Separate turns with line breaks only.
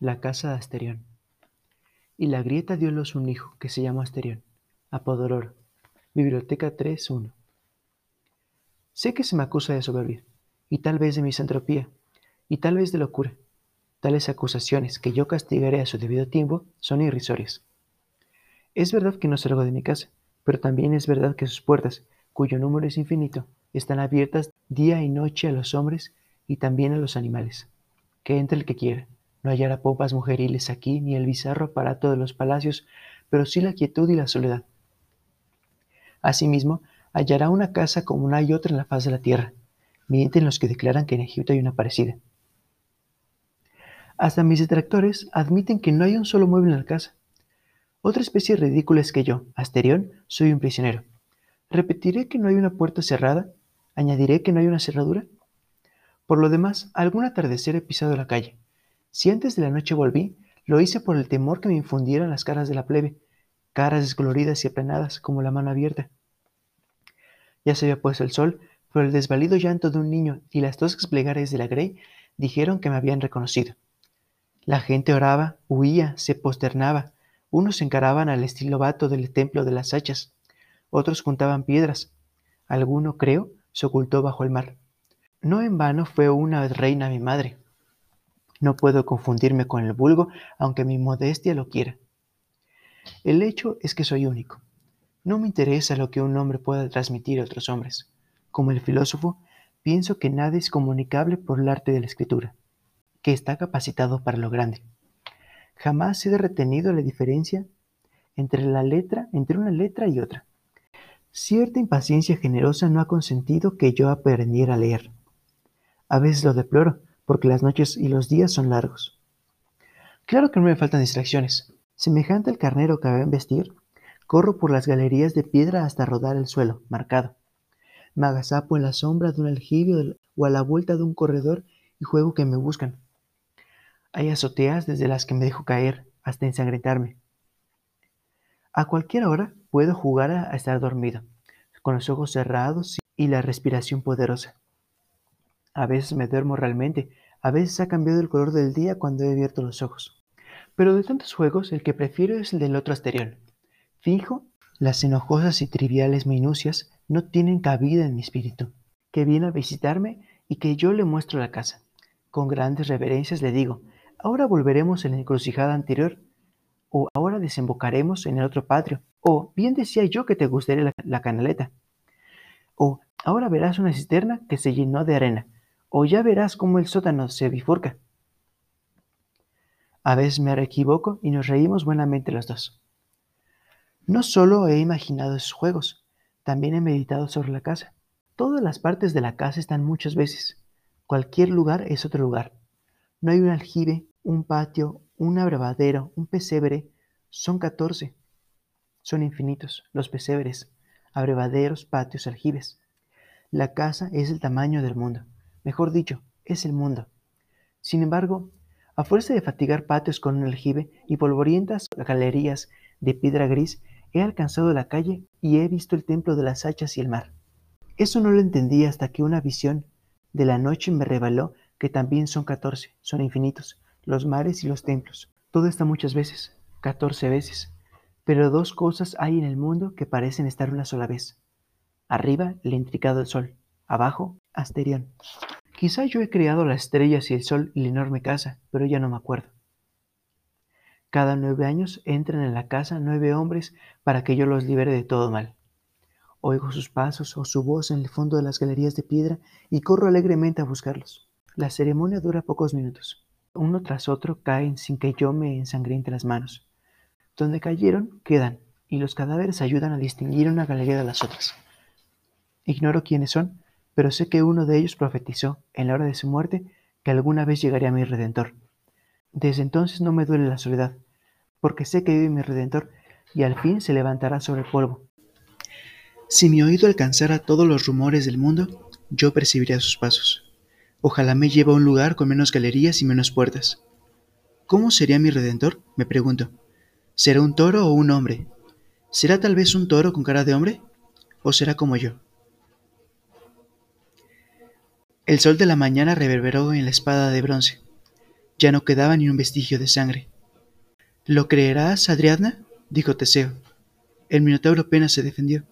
La casa de Asterión. Y la grieta diólos un hijo que se llamó Asterión, Apodororo. Biblioteca 3.1. Sé que se me acusa de soberbia, y tal vez de misantropía, y tal vez de locura. Tales acusaciones que yo castigaré a su debido tiempo son irrisorias. Es verdad que no salgo de mi casa, pero también es verdad que sus puertas, cuyo número es infinito, están abiertas día y noche a los hombres y también a los animales. Que entre el que quiera. Hallará popas mujeriles aquí, ni el bizarro aparato de los palacios, pero sí la quietud y la soledad. Asimismo, hallará una casa como no hay otra en la faz de la tierra. Mienten los que declaran que en Egipto hay una parecida. Hasta mis detractores admiten que no hay un solo mueble en la casa. Otra especie ridícula es que yo, Asterión, soy un prisionero. ¿Repetiré que no hay una puerta cerrada? ¿Añadiré que no hay una cerradura? Por lo demás, algún atardecer he pisado la calle. Si antes de la noche volví, lo hice por el temor que me infundieran las caras de la plebe, caras descoloridas y aplanadas como la mano abierta. Ya se había puesto el sol, pero el desvalido llanto de un niño y las toscas plegarias de la Grey dijeron que me habían reconocido. La gente oraba, huía, se posternaba. Unos se encaraban al estilo vato del templo de las hachas, otros juntaban piedras. Alguno, creo, se ocultó bajo el mar. No en vano fue una reina mi madre. No puedo confundirme con el vulgo, aunque mi modestia lo quiera. El hecho es que soy único. No me interesa lo que un hombre pueda transmitir a otros hombres. Como el filósofo, pienso que nada es comunicable por el arte de la escritura, que está capacitado para lo grande. Jamás he retenido la diferencia entre la letra, entre una letra y otra. Cierta impaciencia generosa no ha consentido que yo aprendiera a leer. A veces lo deploro, porque las noches y los días son largos. Claro que no me faltan distracciones. Semejante al carnero que va a vestir, Corro por las galerías de piedra hasta rodar el suelo, marcado. Me agazapo en la sombra de un aljibe o a la vuelta de un corredor y juego que me buscan. Hay azoteas desde las que me dejo caer hasta ensangrentarme. A cualquier hora puedo jugar a estar dormido, con los ojos cerrados y la respiración poderosa. A veces me duermo realmente, a veces ha cambiado el color del día cuando he abierto los ojos. Pero de tantos juegos, el que prefiero es el del otro exterior. Fijo, las enojosas y triviales minucias no tienen cabida en mi espíritu, que viene a visitarme y que yo le muestro la casa. Con grandes reverencias le digo, ahora volveremos en la encrucijada anterior, o ahora desembocaremos en el otro patio, o bien decía yo que te gustaría la canaleta, o ahora verás una cisterna que se llenó de arena, o ya verás cómo el sótano se bifurca. A veces me equivoco y nos reímos buenamente los dos. No solo he imaginado esos juegos, también he meditado sobre la casa. Todas las partes de la casa están muchas veces. Cualquier lugar es otro lugar. No hay un aljibe, un patio, un abrevadero, un pesebre. Son catorce. Son infinitos los pesebres, abrevaderos, patios, aljibes. La casa es el tamaño del mundo. Mejor dicho, es el mundo. Sin embargo, a fuerza de fatigar patios con un aljibe y polvorientas galerías de piedra gris, He alcanzado la calle y he visto el templo de las hachas y el mar. Eso no lo entendí hasta que una visión de la noche me reveló que también son catorce, son infinitos, los mares y los templos. Todo está muchas veces, catorce veces. Pero dos cosas hay en el mundo que parecen estar una sola vez. Arriba, el intricado sol. Abajo, Asterión. Quizá yo he creado las estrellas y el sol y la enorme casa, pero ya no me acuerdo. Cada nueve años entran en la casa nueve hombres para que yo los libere de todo mal. Oigo sus pasos o su voz en el fondo de las galerías de piedra y corro alegremente a buscarlos. La ceremonia dura pocos minutos. Uno tras otro caen sin que yo me ensangriente las manos. Donde cayeron, quedan, y los cadáveres ayudan a distinguir una galería de las otras. Ignoro quiénes son, pero sé que uno de ellos profetizó, en la hora de su muerte, que alguna vez llegaría mi Redentor. Desde entonces no me duele la soledad, porque sé que vive mi Redentor y al fin se levantará sobre el polvo. Si mi oído alcanzara todos los rumores del mundo, yo percibiría sus pasos. Ojalá me lleve a un lugar con menos galerías y menos puertas. ¿Cómo sería mi Redentor? me pregunto. ¿Será un toro o un hombre? ¿Será tal vez un toro con cara de hombre? ¿O será como yo? El sol de la mañana reverberó en la espada de bronce. Ya no quedaba ni un vestigio de sangre. ¿Lo creerás, Adriadna? dijo Teseo. El Minotauro apenas se defendió.